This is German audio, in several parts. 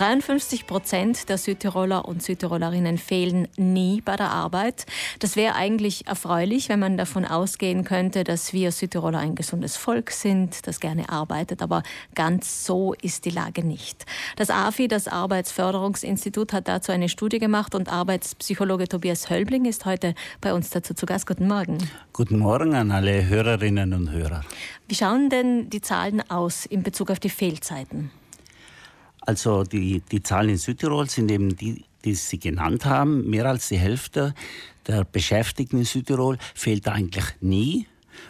53 Prozent der Südtiroler und Südtirolerinnen fehlen nie bei der Arbeit. Das wäre eigentlich erfreulich, wenn man davon ausgehen könnte, dass wir Südtiroler ein gesundes Volk sind, das gerne arbeitet. Aber ganz so ist die Lage nicht. Das AFI, das Arbeitsförderungsinstitut, hat dazu eine Studie gemacht und Arbeitspsychologe Tobias Hölbling ist heute bei uns dazu zu Gast. Guten Morgen. Guten Morgen an alle Hörerinnen und Hörer. Wie schauen denn die Zahlen aus in Bezug auf die Fehlzeiten? Also die, die Zahlen in Südtirol sind eben die, die Sie genannt haben. Mehr als die Hälfte der Beschäftigten in Südtirol fehlt eigentlich nie.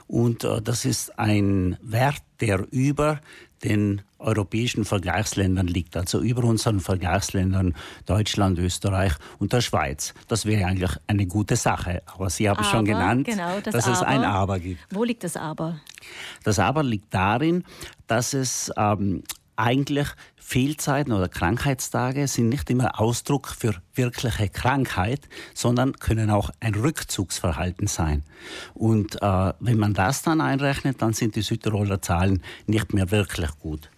Und äh, das ist ein Wert, der über den europäischen Vergleichsländern liegt, also über unseren Vergleichsländern Deutschland, Österreich und der Schweiz. Das wäre eigentlich eine gute Sache. Aber Sie haben aber, schon genannt, genau, das dass aber. es ein Aber gibt. Wo liegt das Aber? Das Aber liegt darin, dass es ähm, eigentlich Fehlzeiten oder Krankheitstage sind nicht immer Ausdruck für wirkliche Krankheit, sondern können auch ein Rückzugsverhalten sein. Und äh, wenn man das dann einrechnet, dann sind die Südtiroler Zahlen nicht mehr wirklich gut.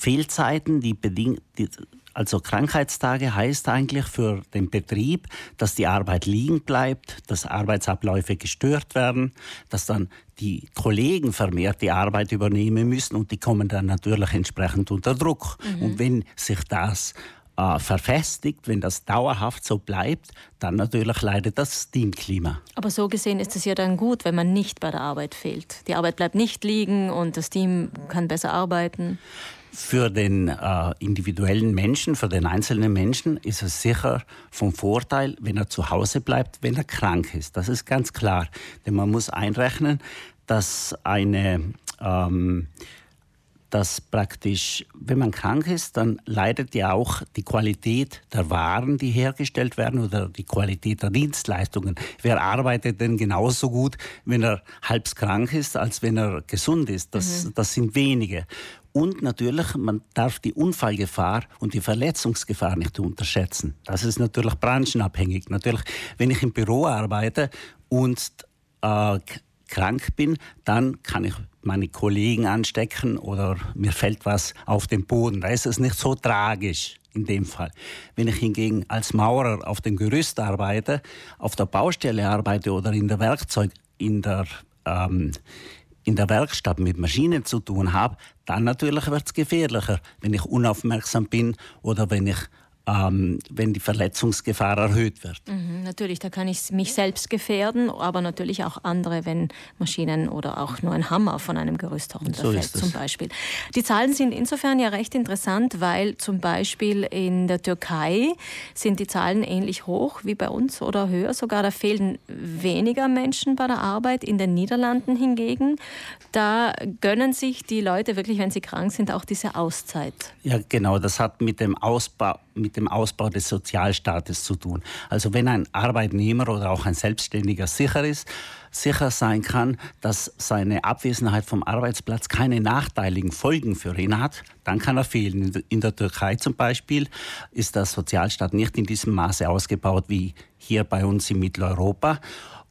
Fehlzeiten, die bedingt, also Krankheitstage heißt eigentlich für den Betrieb, dass die Arbeit liegen bleibt, dass Arbeitsabläufe gestört werden, dass dann die Kollegen vermehrt die Arbeit übernehmen müssen und die kommen dann natürlich entsprechend unter Druck. Mhm. Und wenn sich das äh, verfestigt, wenn das dauerhaft so bleibt, dann natürlich leidet das Teamklima. Aber so gesehen ist es ja dann gut, wenn man nicht bei der Arbeit fehlt. Die Arbeit bleibt nicht liegen und das Team kann besser arbeiten. Für den äh, individuellen Menschen, für den einzelnen Menschen ist es sicher vom Vorteil, wenn er zu Hause bleibt, wenn er krank ist. Das ist ganz klar. Denn man muss einrechnen, dass eine ähm, dass praktisch, wenn man krank ist, dann leidet ja auch die Qualität der Waren, die hergestellt werden oder die Qualität der Dienstleistungen. Wer arbeitet denn genauso gut, wenn er halb krank ist, als wenn er gesund ist? Das, mhm. das sind wenige. Und natürlich, man darf die Unfallgefahr und die Verletzungsgefahr nicht unterschätzen. Das ist natürlich branchenabhängig. Natürlich, wenn ich im Büro arbeite und äh, krank bin, dann kann ich meine Kollegen anstecken oder mir fällt was auf den Boden. Da ist es nicht so tragisch in dem Fall. Wenn ich hingegen als Maurer auf dem Gerüst arbeite, auf der Baustelle arbeite oder in der Werkzeug, in der, ähm, in der Werkstatt mit Maschinen zu tun habe, dann natürlich wird es gefährlicher, wenn ich unaufmerksam bin oder wenn ich ähm, wenn die Verletzungsgefahr erhöht wird. Mhm, natürlich, da kann ich mich selbst gefährden, aber natürlich auch andere, wenn Maschinen oder auch nur ein Hammer von einem Gerüst herunterfällt so zum Beispiel. Die Zahlen sind insofern ja recht interessant, weil zum Beispiel in der Türkei sind die Zahlen ähnlich hoch wie bei uns oder höher sogar. Da fehlen weniger Menschen bei der Arbeit. In den Niederlanden hingegen, da gönnen sich die Leute wirklich, wenn sie krank sind, auch diese Auszeit. Ja, genau. Das hat mit dem Ausbau mit dem Ausbau des Sozialstaates zu tun. Also wenn ein Arbeitnehmer oder auch ein Selbstständiger sicher ist, sicher sein kann, dass seine Abwesenheit vom Arbeitsplatz keine nachteiligen Folgen für ihn hat, dann kann er fehlen. In der Türkei zum Beispiel ist der Sozialstaat nicht in diesem Maße ausgebaut wie hier bei uns in Mitteleuropa.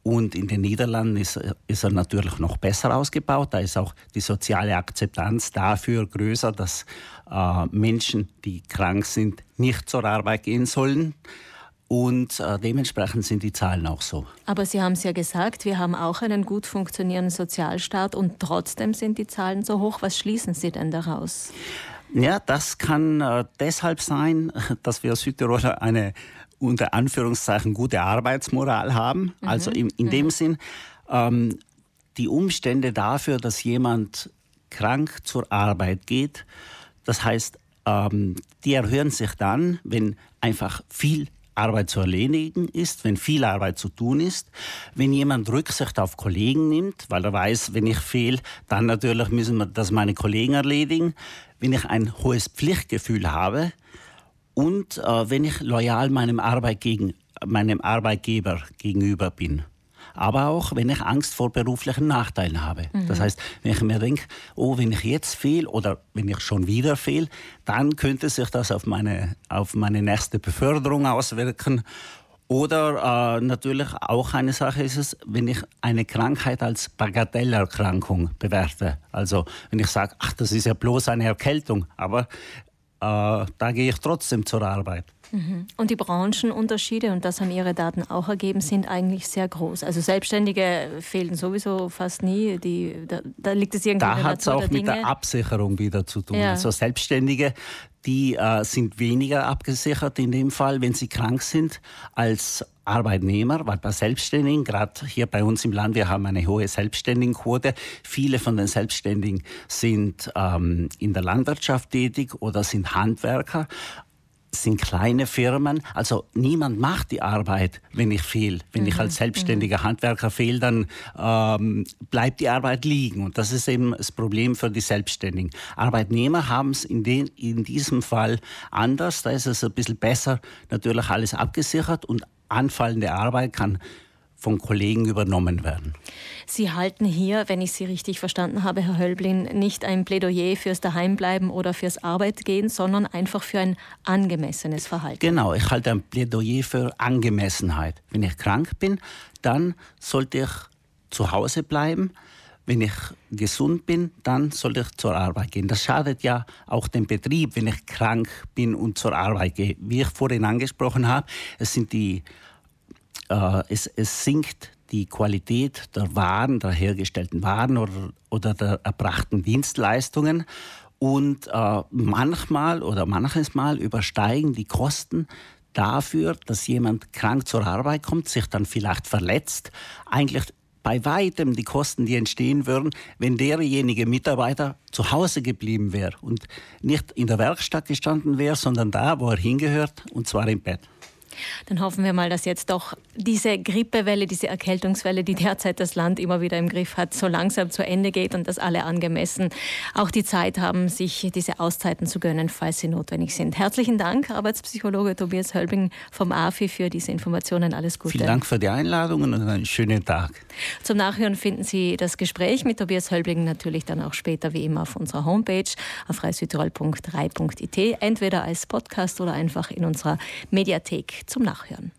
Und in den Niederlanden ist, ist, er natürlich noch besser ausgebaut. Da ist auch die soziale Akzeptanz dafür größer, dass äh, Menschen, die krank sind, nicht zur Arbeit gehen sollen. Und äh, dementsprechend sind die Zahlen auch so. Aber Sie haben es ja gesagt, wir haben auch einen gut funktionierenden Sozialstaat und trotzdem sind die Zahlen so hoch. Was schließen Sie denn daraus? Ja, das kann äh, deshalb sein, dass wir Südtiroler eine unter Anführungszeichen gute Arbeitsmoral haben. Mhm. Also in, in dem mhm. Sinn, ähm, die Umstände dafür, dass jemand krank zur Arbeit geht, das heißt, ähm, die erhöhen sich dann, wenn einfach viel Arbeit zu erledigen ist, wenn viel Arbeit zu tun ist, wenn jemand Rücksicht auf Kollegen nimmt, weil er weiß, wenn ich fehle, dann natürlich müssen wir das meine Kollegen erledigen, wenn ich ein hohes Pflichtgefühl habe und äh, wenn ich loyal meinem, Arbeit gegen, meinem Arbeitgeber gegenüber bin aber auch wenn ich Angst vor beruflichen Nachteilen habe. Mhm. Das heißt, wenn ich mir denke, oh, wenn ich jetzt fehle oder wenn ich schon wieder fehle, dann könnte sich das auf meine, auf meine nächste Beförderung auswirken. Oder äh, natürlich auch eine Sache ist es, wenn ich eine Krankheit als Bagatellerkrankung bewerte. Also wenn ich sage, ach, das ist ja bloß eine Erkältung, aber da gehe ich trotzdem zur Arbeit. Mhm. Und die Branchenunterschiede, und das haben Ihre Daten auch ergeben, sind eigentlich sehr groß. Also Selbstständige fehlen sowieso fast nie. Die, da, da liegt es irgendwie Da hat es auch mit der Absicherung wieder zu tun. Ja. Also Selbstständige, die äh, sind weniger abgesichert in dem Fall, wenn sie krank sind, als Arbeitnehmer, weil bei Selbstständigen, gerade hier bei uns im Land, wir haben eine hohe Selbstständigenquote. Viele von den Selbstständigen sind ähm, in der Landwirtschaft tätig oder sind Handwerker sind kleine Firmen. Also niemand macht die Arbeit, wenn ich fehle. Wenn mhm. ich als selbstständiger mhm. Handwerker fehle, dann ähm, bleibt die Arbeit liegen. Und das ist eben das Problem für die Selbstständigen. Arbeitnehmer haben es in, in diesem Fall anders. Da ist es ein bisschen besser natürlich alles abgesichert und anfallende Arbeit kann von Kollegen übernommen werden. Sie halten hier, wenn ich Sie richtig verstanden habe, Herr Hölblin, nicht ein Plädoyer fürs Daheimbleiben oder fürs Arbeitgehen, sondern einfach für ein angemessenes Verhalten. Genau, ich halte ein Plädoyer für Angemessenheit. Wenn ich krank bin, dann sollte ich zu Hause bleiben. Wenn ich gesund bin, dann sollte ich zur Arbeit gehen. Das schadet ja auch dem Betrieb, wenn ich krank bin und zur Arbeit gehe. Wie ich vorhin angesprochen habe, es sind die äh, es, es sinkt die Qualität der Waren, der hergestellten Waren oder, oder der erbrachten Dienstleistungen. Und äh, manchmal oder manches Mal übersteigen die Kosten dafür, dass jemand krank zur Arbeit kommt, sich dann vielleicht verletzt, eigentlich bei weitem die Kosten, die entstehen würden, wenn derjenige Mitarbeiter zu Hause geblieben wäre und nicht in der Werkstatt gestanden wäre, sondern da, wo er hingehört, und zwar im Bett. Dann hoffen wir mal, dass jetzt doch diese Grippewelle, diese Erkältungswelle, die derzeit das Land immer wieder im Griff hat, so langsam zu Ende geht und dass alle angemessen auch die Zeit haben, sich diese Auszeiten zu gönnen, falls sie notwendig sind. Herzlichen Dank, Arbeitspsychologe Tobias Hölbing vom AFI für diese Informationen. Alles Gute. Vielen Dank für die Einladung und einen schönen Tag. Zum Nachhören finden Sie das Gespräch mit Tobias Hölbing natürlich dann auch später wie immer auf unserer Homepage auf freisüdtirol.3.it, entweder als Podcast oder einfach in unserer Mediathek zum Nachhören.